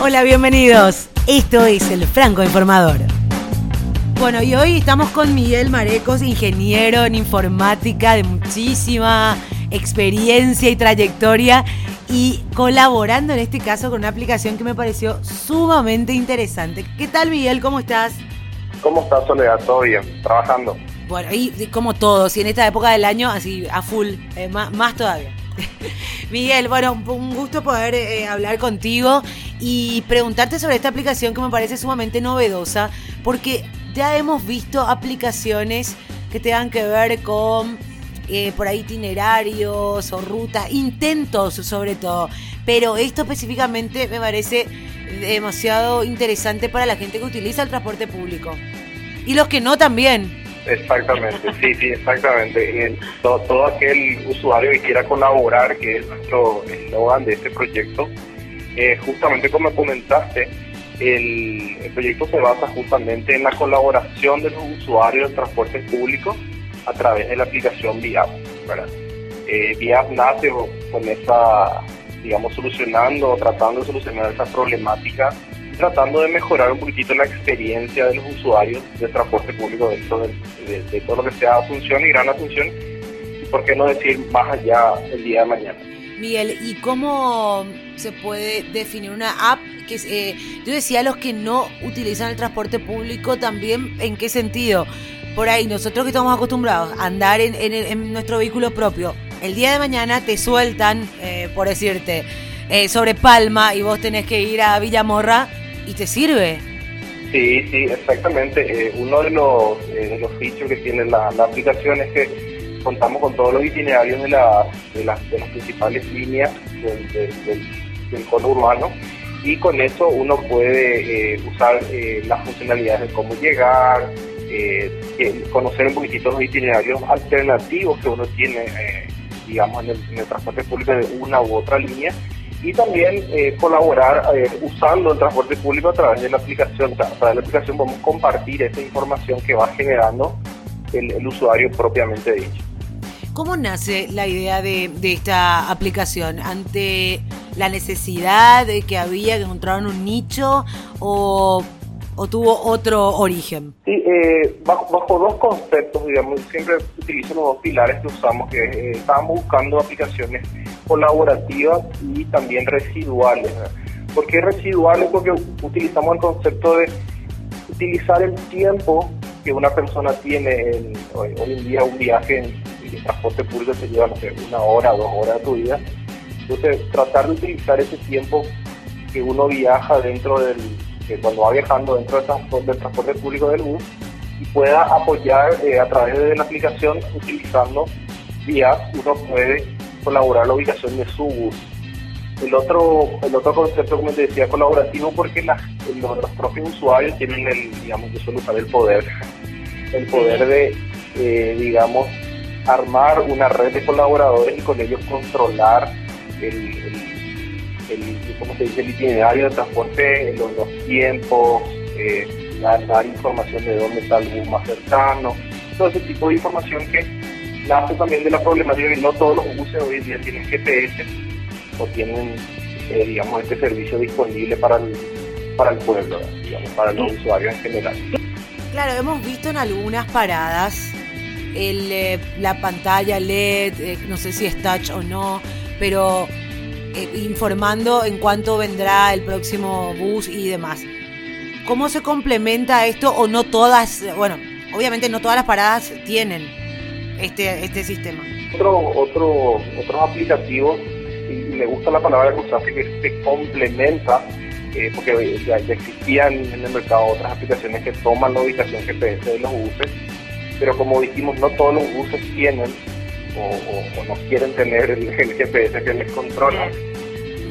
Hola, bienvenidos. Esto es el Franco Informador. Bueno, y hoy estamos con Miguel Marecos, ingeniero en informática de muchísima experiencia y trayectoria y colaborando en este caso con una aplicación que me pareció sumamente interesante. ¿Qué tal Miguel? ¿Cómo estás? ¿Cómo estás Soledad? ¿Todo bien? ¿Trabajando? Bueno, y como todos, y en esta época del año así a full, eh, más, más todavía. Miguel, bueno, un gusto poder eh, hablar contigo y preguntarte sobre esta aplicación que me parece sumamente novedosa, porque ya hemos visto aplicaciones que tengan que ver con eh, por ahí itinerarios o rutas, intentos sobre todo, pero esto específicamente me parece demasiado interesante para la gente que utiliza el transporte público. Y los que no también. Exactamente, sí, sí, exactamente. todo, todo, aquel usuario que quiera colaborar, que es nuestro eslogan de este proyecto, eh, justamente como comentaste, el, proyecto se basa justamente en la colaboración de los usuarios del transporte público a través de la aplicación VIAP. Eh, nace con esa, digamos, solucionando, tratando de solucionar esa problemática tratando de mejorar un poquitito la experiencia de los usuarios del transporte público dentro de, todo lo que sea Asunción y Gran Asunción, y por qué no decir más allá el día de mañana. Miguel, ¿y cómo se puede definir una app? que eh, Yo decía los que no utilizan el transporte público también, ¿en qué sentido? Por ahí, nosotros que estamos acostumbrados a andar en, nuestro vehículo propio, el día de mañana te sueltan, eh, por decirte, eh, sobre Palma y vos tenés que ir a Villamorra y te sirve. Sí, sí, exactamente. Eh, uno de los, eh, los features que tiene la, aplicación es que contamos con todos los itinerarios de, la, de, las principales líneas del, del, urbano y con eso uno puede eh, usar las funcionalidades de cómo llegar, conocer un poquitito los itinerarios alternativos que uno tiene, digamos, en el, transporte público de una u otra línea y también eh, colaborar eh, usando el transporte público a través de la aplicación. a través de la aplicación podemos compartir esa información que va generando el, usuario propiamente dicho. ¿Cómo nace la idea de, esta aplicación? ¿Ante la necesidad de que había que encontrar un nicho o, tuvo otro origen? Sí, eh, bajo, dos conceptos, digamos, siempre utilizo los dos pilares que usamos, que estábamos buscando aplicaciones colaborativas y también residuales. ¿Por qué residuales? Porque utilizamos el concepto de utilizar el tiempo que una persona tiene hoy, en día un viaje en, transporte público te lleva, no sé, una hora, dos horas de tu vida. Entonces, tratar de utilizar ese tiempo que uno viaja dentro del, que cuando va viajando dentro del transporte, del transporte público del bus y pueda apoyar eh, a través de la aplicación utilizando vías, uno puede colaborar la ubicación de su bus. El otro, el otro concepto, como te decía, colaborativo, porque los, propios usuarios tienen el, digamos, el poder, el poder de, eh, digamos, armar una red de colaboradores y con ellos controlar el, el, se dice? el itinerario de transporte, los, los tiempos, eh, dar, información de dónde está el bus más cercano, todo ese tipo de información que nace también de la problemática que no todos los buses hoy en día tienen GPS o tienen, eh, digamos, este servicio disponible para el, para el pueblo, digamos, para los usuarios en general. Claro, hemos visto en algunas paradas el, eh, la pantalla LED, eh, no sé si es touch o no, pero informando en cuánto vendrá el próximo bus y demás. ¿Cómo se complementa esto o no todas, bueno, obviamente no todas las paradas tienen este, este sistema. Otro, otro, otros aplicativos, y me gusta la palabra que usaste, que se complementa, eh, porque ya, existían en el mercado otras aplicaciones que toman la ubicación GPS de los buses, pero como dijimos, no todos los buses tienen o, no quieren tener el, GPS que les controla.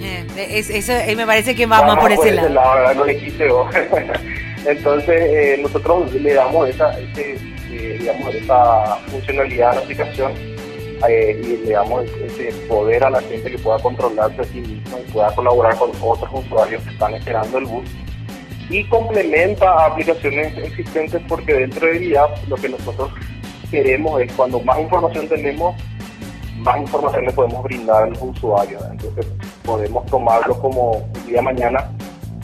Eh, eso eh, me parece que va más por ese lado. lado no le quise Entonces, nosotros le damos esa, ese digamos, esa funcionalidad de la aplicación eh, y le damos ese poder a la gente que pueda controlarse a sí mismo y pueda colaborar con otros usuarios que están esperando el bus y complementa aplicaciones existentes porque dentro de IA lo que nosotros queremos es cuando más información tenemos, más información le podemos brindar a los usuarios. Entonces podemos tomarlo como el día de mañana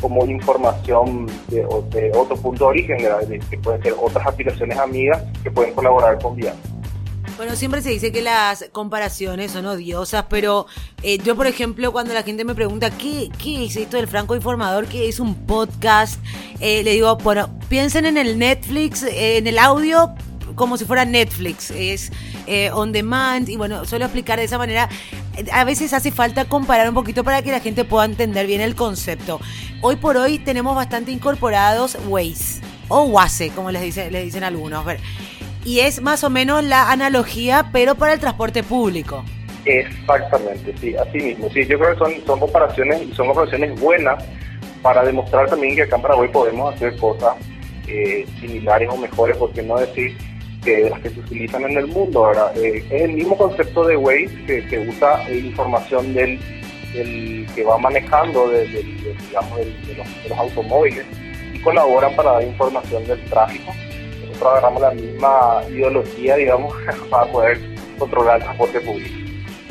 como información de, otro punto de origen, que pueden ser otras aplicaciones amigas que pueden colaborar con VIA. Bueno, siempre se dice que las comparaciones son odiosas, pero eh, yo, por ejemplo, cuando la gente me pregunta qué, qué es esto del Franco Informador, qué es un podcast, eh, le digo, bueno, piensen en el Netflix, eh, en el audio, como si fuera Netflix, es on demand y bueno, suelo explicar de esa manera. A veces hace falta comparar un poquito para que la gente pueda entender bien el concepto. Hoy por hoy tenemos bastante incorporados Waze o Waze, como les, dice, les dicen algunos y es más o menos la analogía, pero para el transporte público. Exactamente, sí, así mismo. Sí, yo creo que son, son comparaciones y son comparaciones buenas para demostrar también que acá en Paraguay podemos hacer cosas eh, similares o mejores, por qué no decir que las que se utilizan en el mundo. ahora eh, es el mismo concepto de Waze que, usa información del, que va manejando de, digamos, de, los, de los automóviles y colaboran para dar información del tráfico nosotros agarramos la misma ideología, digamos, para poder controlar el transporte público.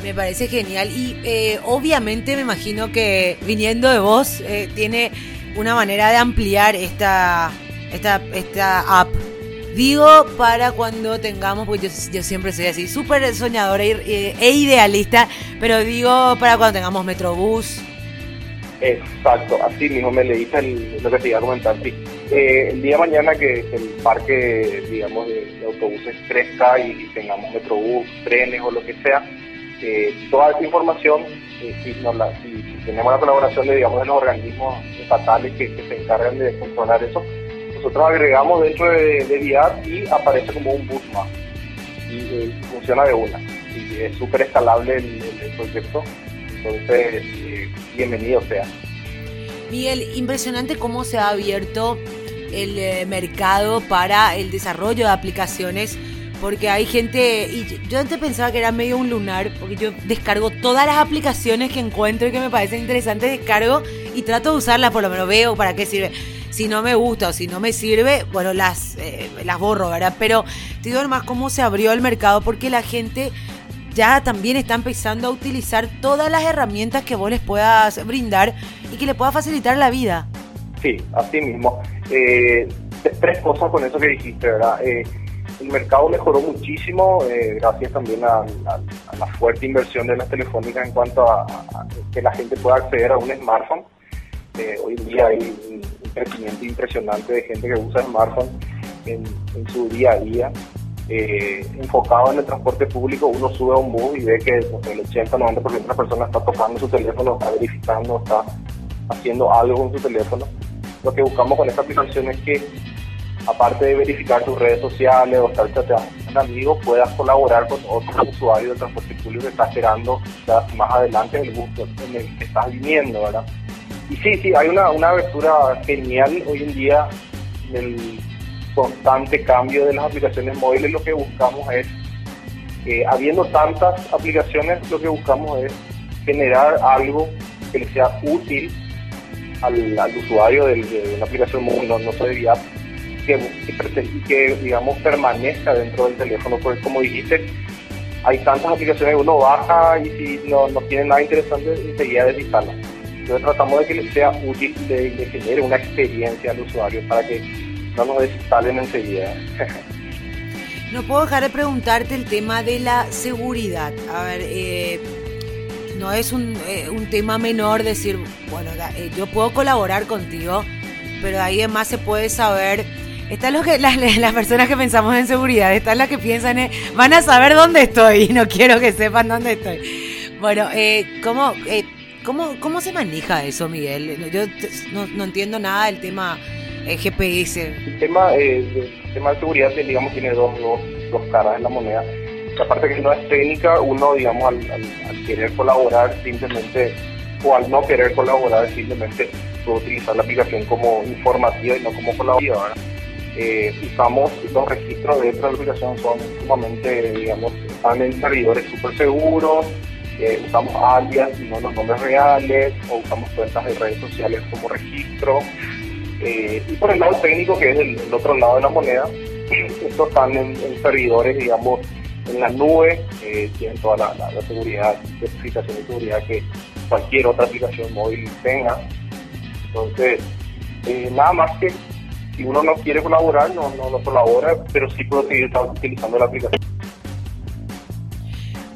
Me parece genial y eh, obviamente me imagino que viniendo de vos eh, tiene una manera de ampliar esta, esta, esta app. Digo para cuando tengamos, pues yo, yo siempre soy así, súper soñadora e, e idealista, pero digo para cuando tengamos Metrobús, Exacto, así mismo me leíste lo que te iba a comentar. Sí. Eh, el día de mañana que, el parque, digamos, de, autobuses crezca y, tengamos metrobús, trenes o lo que sea, eh, toda esa información, eh, si, tenemos la colaboración de, digamos, de los organismos estatales que, se encargan de controlar eso, nosotros agregamos dentro de, de y aparece como un bus más y funciona de una. Y es súper escalable el, el proyecto entonces, eh, bienvenido sea. Miguel, impresionante cómo se ha abierto el eh, mercado para el desarrollo de aplicaciones, porque hay gente, y yo antes pensaba que era medio un lunar, porque yo descargo todas las aplicaciones que encuentro y que me parecen interesantes, descargo y trato de usarlas, por lo menos veo para qué sirve. Si no me gusta o si no me sirve, bueno, las, eh, las borro, ¿verdad? Pero te digo más cómo se abrió el mercado, porque la gente ya también está empezando a utilizar todas las herramientas que vos les puedas brindar y que le pueda facilitar la vida. Sí, así mismo. Eh, tres cosas con eso que dijiste, ¿verdad? Eh, el mercado mejoró muchísimo eh, gracias también a, la fuerte inversión de las telefónicas en cuanto a, que la gente pueda acceder a un smartphone. hoy en día hay un, crecimiento impresionante de gente que usa smartphone en, su día a día enfocado en el transporte público, uno sube a un bus y ve que el 80-90% de las personas está tocando su teléfono, está verificando, está haciendo algo con su teléfono. Lo que buscamos con esta aplicación es que, aparte de verificar tus redes sociales o estar chateando con amigos, puedas colaborar con otros usuarios del transporte público que está esperando más adelante en el bus en el que estás viniendo, ¿verdad? Y sí, sí, hay una, una abertura genial hoy en día en el constante cambio de las aplicaciones móviles, lo que buscamos es, eh, habiendo tantas aplicaciones, lo que buscamos es generar algo que le sea útil al, usuario de, una aplicación móvil, no, no de que, que, que, digamos permanezca dentro del teléfono, porque como dijiste, hay tantas aplicaciones uno baja y si no, no tiene nada interesante, enseguida desinstala. Entonces tratamos de que le sea útil, de, de genere una experiencia al usuario para que no nos desinstalen enseguida. no puedo dejar de preguntarte el tema de la seguridad. A ver, eh, no es un, eh, un, tema menor decir, bueno, eh, yo puedo colaborar contigo, pero ahí además se puede saber. Están los que, las, las, personas que pensamos en seguridad, están las que piensan en, van a saber dónde estoy y no quiero que sepan dónde estoy. Bueno, ¿cómo, cómo, ¿cómo se maneja eso, Miguel? Yo no, no entiendo nada del tema el GPS. El tema, eh, tema de seguridad, digamos, tiene dos, dos, caras en la moneda. La parte que no es técnica, uno, digamos, al, querer colaborar simplemente, o al no querer colaborar, simplemente puede utilizar la aplicación como informativa y no como colaboradora. Eh, usamos los registros de la aplicación, son sumamente, digamos, están en servidores súper seguros, eh, usamos alias y no los nombres reales, o usamos cuentas de redes sociales como registro, eh, y por el lado técnico, que es el, otro lado de la moneda, estos están en, servidores, digamos, en la nube, eh, tienen toda la, seguridad, especificación de seguridad que cualquier otra aplicación móvil tenga. Entonces, eh, nada más que si uno no quiere colaborar, no, colabora, pero sí puedo seguir utilizando la aplicación.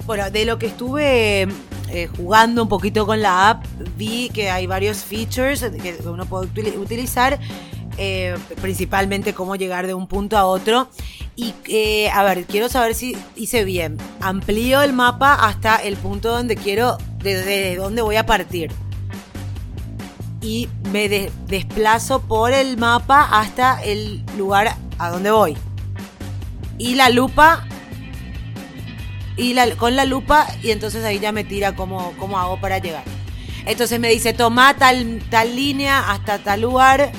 Bueno, de lo que estuve eh, jugando un poquito con la app, vi que hay varios features que uno puede utilizar, eh, principalmente cómo llegar de un punto a otro. Y eh, a ver, quiero saber si hice bien. Amplío el mapa hasta el punto donde quiero, desde donde voy a partir. Y me desplazo por el mapa hasta el lugar a donde voy. Y la lupa y con la lupa y entonces ahí ya me tira cómo, cómo hago para llegar. Entonces me dice, toma tal, tal línea hasta tal lugar.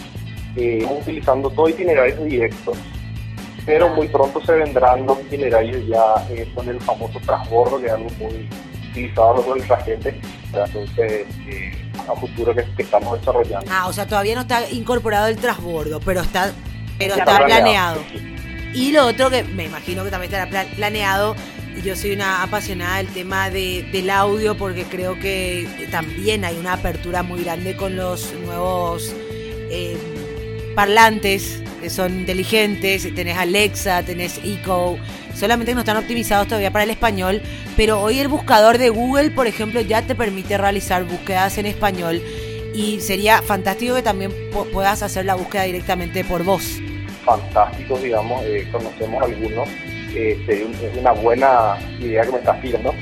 Eh, utilizando todo itinerario directo pero muy pronto se vendrán los itinerarios ya eh, con el famoso transbordo, que es algo muy utilizado por nuestra gente. Entonces, eh, a futuro que, estamos desarrollando. Ah, o sea, todavía no está incorporado el transbordo, pero está, pero está, planeado. Y lo otro que me imagino que también estará planeado yo soy una apasionada del tema de, del audio porque creo que también hay una apertura muy grande con los nuevos eh, parlantes que son inteligentes. Tenés Alexa, tenés Echo. Solamente no están optimizados todavía para el español. Pero hoy el buscador de Google, por ejemplo, ya te permite realizar búsquedas en español. Y sería fantástico que también puedas hacer la búsqueda directamente por voz. Fantásticos, digamos, eh, conocemos algunos es una buena idea que me estás pidiendo.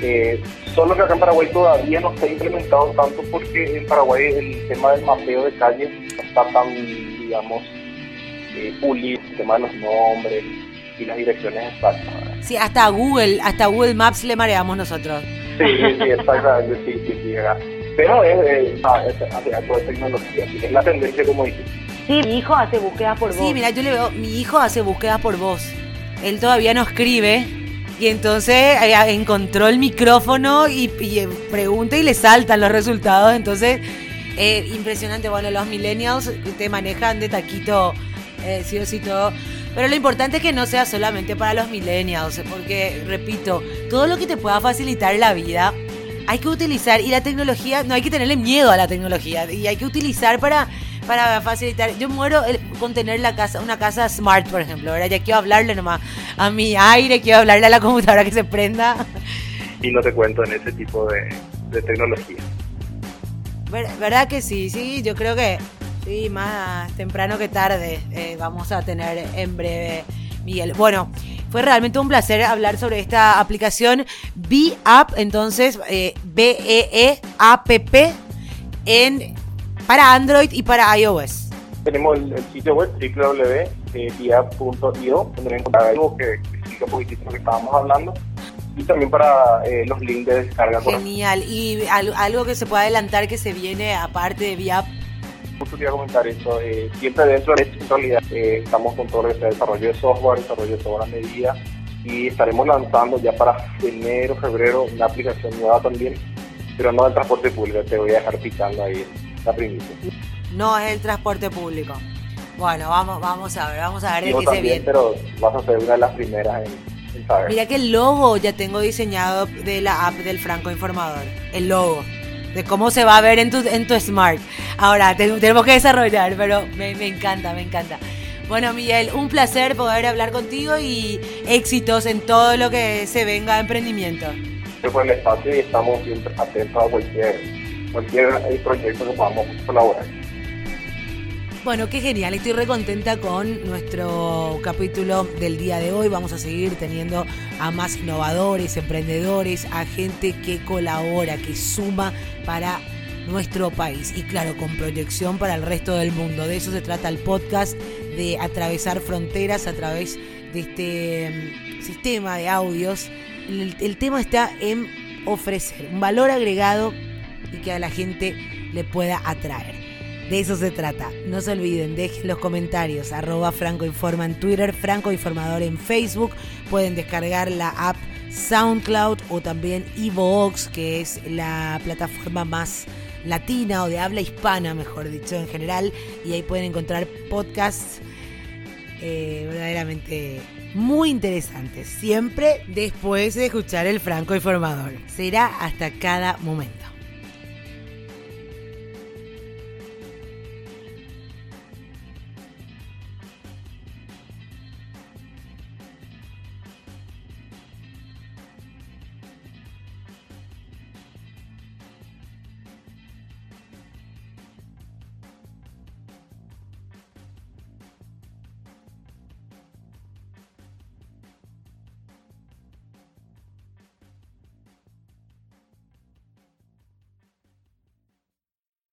Eh, solo que acá en Paraguay todavía no está implementado tanto porque en Paraguay el tema del mapeo de calles no está tan, digamos, eh, de los nombres y las direcciones exactas. Sí, hasta Google, hasta Google Maps le mareamos nosotros. Sí, sí, exactamente, sí, sí, sí. Pero es, es, es, tecnología, es la tendencia como dices. Sí, mi hijo hace búsquedas por voz. Sí, mira, yo le veo, mi hijo hace búsquedas por voz él todavía no escribe. Y entonces eh, encontró el micrófono y, eh, pregunta y le saltan los resultados. Entonces, eh, impresionante. Bueno, los millennials te manejan de taquito, sí o sí todo. Pero lo importante es que no sea solamente para los millennials, porque, repito, todo lo que te pueda facilitar la vida hay que utilizar. Y la tecnología, no hay que tenerle miedo a la tecnología. Y hay que utilizar para para facilitar. Yo muero con tener la casa, una casa smart, por ejemplo, ¿verdad? Ya quiero hablarle nomás a mi aire, quiero hablarle a la computadora que se prenda. Y no te cuento en ese tipo de, tecnología. ¿Verdad que sí? Sí, yo creo que sí, más temprano que tarde eh, vamos a tener en breve, Miguel. Bueno, fue realmente un placer hablar sobre esta aplicación B-App, entonces eh, B-E-E-A-P-P en para Android y para iOS. Tenemos el, sitio web www.dia.io, donde encontrar algo que explica un poquitito lo que estábamos hablando y también para eh, los links de descarga. Genial. ¿Y algo que se pueda adelantar que se viene aparte de VIAP? Justo quería comentar eso. Eh, siempre dentro de esta realidad eh, estamos con todo el desarrollo de software, desarrollo de todas las medidas y estaremos lanzando ya para enero, febrero una aplicación nueva también, pero no del transporte público. Te voy a dejar picando ahí no es el transporte público. Bueno, vamos, vamos a ver, vamos a ver de qué se viene. Pero vas a ser una de las primeras en, saber. Mira que el logo ya tengo diseñado de la app del Franco Informador. El logo. De cómo se va a ver en tu, en tu smart. Ahora, tenemos que desarrollar, pero me, me encanta, me encanta. Bueno, Miguel, un placer poder hablar contigo y éxitos en todo lo que se venga de emprendimiento. Yo el espacio y estamos siempre atentos a cualquier cualquier proyecto que podamos colaborar. Bueno, qué genial, estoy recontenta con nuestro capítulo del día de hoy. Vamos a seguir teniendo a más innovadores, emprendedores, a gente que colabora, que suma para nuestro país y claro, con proyección para el resto del mundo. De eso se trata el podcast, de atravesar fronteras a través de este mm, sistema de audios. El, el tema está en ofrecer un valor agregado y que a la gente le pueda atraer. De eso se trata. No se olviden, dejen los comentarios. Arroba Franco Informa en Twitter, Franco Informador en Facebook. Pueden descargar la app SoundCloud o también Evox, que es la plataforma más latina o de habla hispana, mejor dicho, en general. Y ahí pueden encontrar podcasts eh, verdaderamente muy interesantes. Siempre después de escuchar el Franco Informador. Será hasta cada momento.